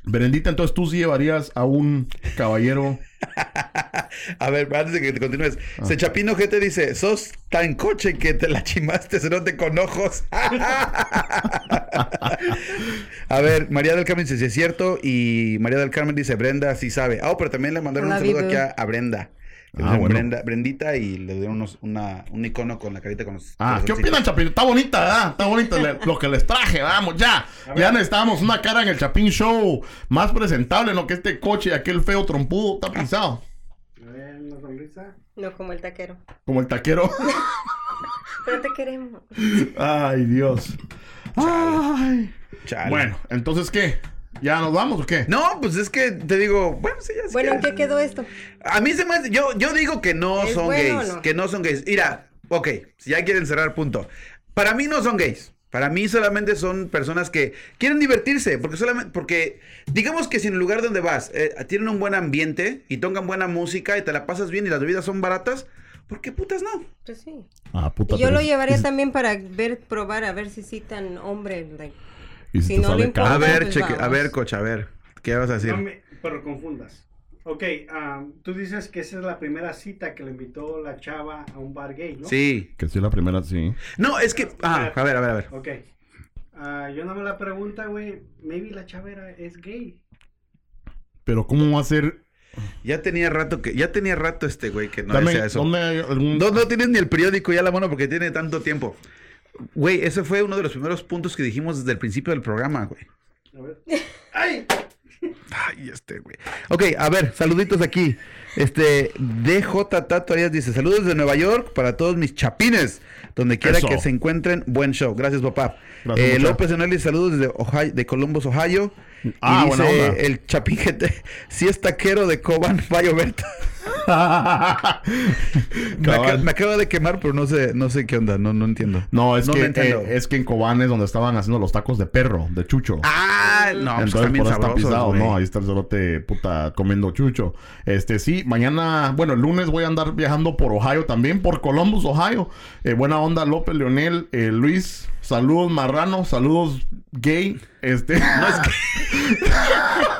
Berendita, entonces tú sí llevarías a un caballero. A ver, antes de que te continúes. Ah. Se Chapino G te dice, sos tan coche que te la chimaste, cerote con ojos. a ver, María del Carmen dice, sí es cierto. Y María del Carmen dice, Brenda sí sabe. Ah, pero también le mandaron Hola, un saludo Bibu. aquí a, a Brenda. Ah, bueno. Brenda, Brendita y le dieron unos- una, un icono con la carita con los... Ah, ¿qué opinan, Chapín? Está bonita, ¿verdad? Está bonita le- lo que les traje, vamos, ya. Ya necesitamos una cara en el Chapín Show más presentable, ¿no? Que este coche y aquel feo trompudo está pisado. Una sonrisa. No como el taquero. Como el taquero. Pero te queremos. Ay, Dios. Ay. Chale. Bueno, entonces, ¿qué? ¿Ya nos vamos o qué? No, pues es que te digo, bueno, sí, ya sí Bueno, ¿en qué quedó esto? A mí se me hace, yo, yo digo que no ¿Es son bueno gays, o no? que no son gays. Mira, ok, si ya quieren cerrar punto. Para mí no son gays. Para mí solamente son personas que quieren divertirse, porque solamente, porque digamos que si en el lugar donde vas eh, tienen un buen ambiente y tocan buena música y te la pasas bien y las bebidas son baratas, ¿por qué putas no? Pues sí. Ah, puta. Y yo pero lo llevaría también para ver, probar, a ver si sí tan hombre. like, y si te no sale le importa. A ver, pues cheque, a ver, cocha, a ver, ¿qué vas a decir? No me- pero confundas. Ok, ah, tú dices que esa es la primera cita que le invitó la chava a un bar gay, ¿no? Sí. Que sí, la primera, sí. No, es que, ah, a ver, a ver, a ver. Ok. Ah, yo no me la pregunta, güey. Maybe la chava era, es gay. Pero ¿cómo va a ser? Ya tenía rato que, ya tenía rato este güey que no Dame, decía eso. ¿dónde hay algún... No, no tienes ni el periódico ya a la mano porque tiene tanto tiempo. Güey, ese fue uno de los primeros puntos que dijimos desde el principio del programa, güey. A ver. ¡Ay! Ay, este, güey. Ok, a ver, saluditos aquí. Este, DJ Tato Arias dice, saludos de Nueva York para todos mis chapines, donde quiera que se encuentren, buen show. Gracias, papá. Gracias, Eh. López Enel dice, saludos desde Ohio, de Columbus, Ohio. Ah, y buena onda. el chapinjete, si es taquero de Coban, va. Me, acaba de quemar, pero no sé, no sé qué onda, no, no entiendo. No, es No que eh, es que en Cobán es donde estaban haciendo los tacos de perro, de chucho. Ah, no, pues Entonces también por eso está pisado. ¿no? Ahí está el cerote puta comiendo chucho. Este sí, mañana, bueno, el lunes voy a andar viajando por Ohio también, por Columbus, Ohio. Eh, buena onda, López, Leonel, eh, Luis, saludos marrano, saludos gay. Este. No es que...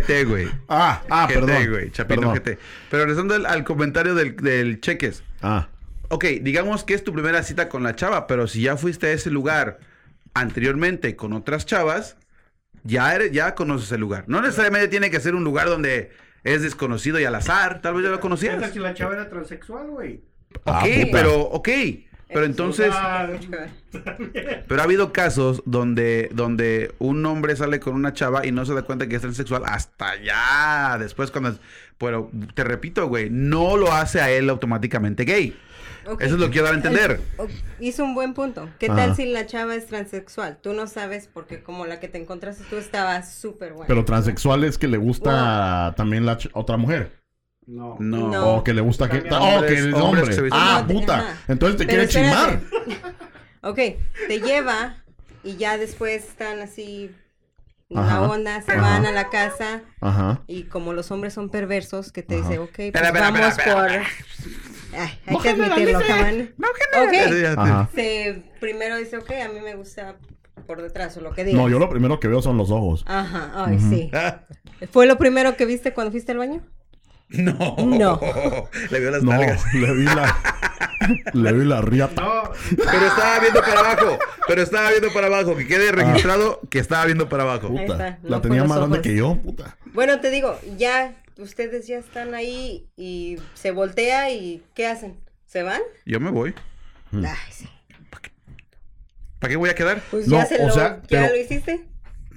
GT, güey. ah, ah, GT, perdón. güey. Chapino Perdón. GT. Pero regresando al, al comentario del, del cheques. Ah, Ok, digamos que es tu primera cita con la chava, pero si ya fuiste a ese lugar anteriormente con otras chavas, ya, eres, ya conoces el lugar. No necesariamente tiene que ser un lugar donde es desconocido y al azar. Tal vez ya lo ¿Qué conocías. si la chava era transexual, güey? Ah, Ok, puta. pero, ok. Pero entonces, pero ha habido casos donde, donde un hombre sale con una chava y no se da cuenta que es transexual hasta ya. Después cuando... es- Pero te repito, güey, no lo hace a él automáticamente gay. Eso es lo que quiero dar a entender. Hizo un buen punto. ¿Qué Ajá. tal si la chava es transexual? Tú no sabes porque como la que te encontraste tú estaba súper buena. pero transexual es que le gusta también la otra mujer. No. No. No. O que le gusta que. Oh, que es hombre. Ah, puta. Entonces te Pero quiere chimar. ok, te lleva y ya después están así la onda, se Ajá. van a la casa Ajá. y como los hombres son perversos que te Ajá. dicen, ok, pues vamos espera, por... espera, Ay, hay que admitirlo. No, Ok. Se, primero dice, ok, a mí me gusta por detrás o lo que digas. No, yo lo primero que veo son los ojos. Ajá, ay, sí. Ah, ¿Fue lo primero que viste cuando fuiste al baño? No. No. Le vio las No, nalgas. le vi la. le vi la riata. No, Pero estaba viendo para abajo. Pero estaba viendo para abajo. Que quede registrado que estaba viendo para abajo. Puta. está, no la tenía más grande que yo, puta. Bueno, te digo, ya ustedes ya están ahí y se voltea y ¿qué hacen? ¿Se van? Yo me voy. Mm. Ay, sí. ¿Para qué voy a quedar? Pues No, ya se o lo, sea, ya pero- lo hiciste.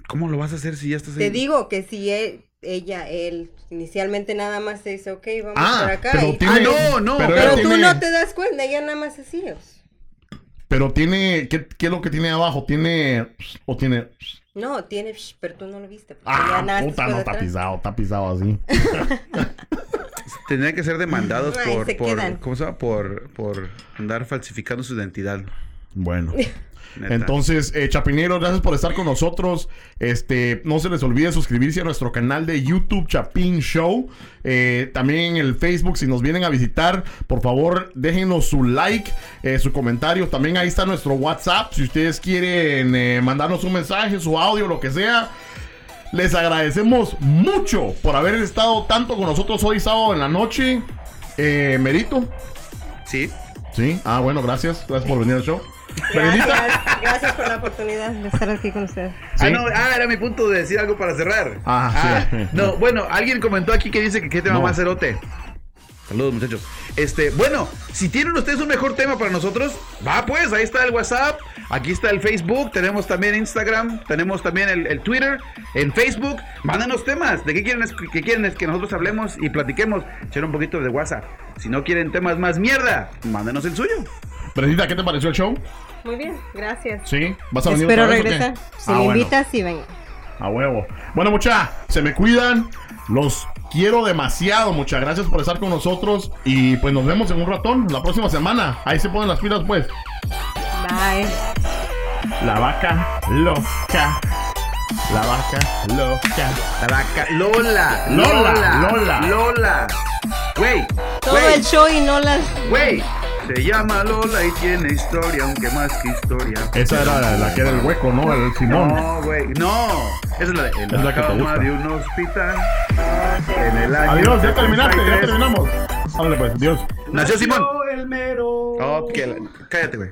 ¿Cómo lo vas a hacer si ya estás ahí? Te digo que si él, ella, él, inicialmente nada más te dice, ok, vamos Ah, por acá. pero y- tiene. Ah, no, no. Pero, Pero tú tiene- no te das cuenta, ella nada más así. o sea. Pero tiene. ¿qué, ¿Qué es lo que tiene abajo? ¿Tiene. o tiene. No, tiene, pero tú no lo viste. Ah, puta, no de está pisado, está pisado así. Tendrían que ser demandados Ay, por, se por. ¿cómo se llama? Por, por andar falsificando su identidad. Bueno. Neta. Entonces, eh, Chapineros, gracias por estar con nosotros. Este, no se les olvide suscribirse a nuestro canal de YouTube Chapin Show. Eh, también en el Facebook, si nos vienen a visitar, por favor, déjenos su like, eh, su comentario. También ahí está nuestro WhatsApp. Si ustedes quieren eh, mandarnos un mensaje, su audio, lo que sea. Les agradecemos mucho por haber estado tanto con nosotros hoy sábado en la noche. Eh, Merito. Sí. Sí. Ah, bueno, gracias. Gracias por venir al show. Gracias, gracias por la oportunidad de estar aquí con ustedes. Sí. Ah, no, ah, era mi punto de decir algo para cerrar. Ah, sí. No, bueno, alguien comentó aquí que dice que qué tema No. más cerote. Saludos, muchachos. Este, bueno, si tienen ustedes un mejor tema para nosotros, va pues, ahí está el WhatsApp, aquí está el Facebook, tenemos también Instagram, tenemos también el, el Twitter, en Facebook, mándanos temas, de qué quieren, es- qué quieren es que nosotros hablemos y platiquemos, echar un poquito de WhatsApp. Si no quieren temas más mierda, mándanos el suyo. Benedita, ¿qué te pareció el show? Muy bien, gracias. Sí, ¿vas a venir Espero otra vez o qué? regresar. Si Ah, me bueno. invitas, sí vengo. A huevo. Bueno, mucha, se me cuidan. Los quiero demasiado. Muchas gracias por estar con nosotros. Y pues nos vemos en un ratón la próxima semana. Ahí se ponen las pilas, pues. Bye. La vaca loca. La vaca loca. La vaca, Lola, Lola, Lola, Lola. Lola. Güey, Todo güey, el show y no las... güey. Se llama Lola y tiene historia, aunque más que historia. Esa era la, la que era el hueco, ¿no? El Simón. No, güey, no. Esa es la de en Es la que te cama gusta. de un hospital. En el año Adiós, ya terminaste, ya 73. terminamos. Háblale pues, adiós. Nació Simón. el mero. Oh, que la- Cállate, güey.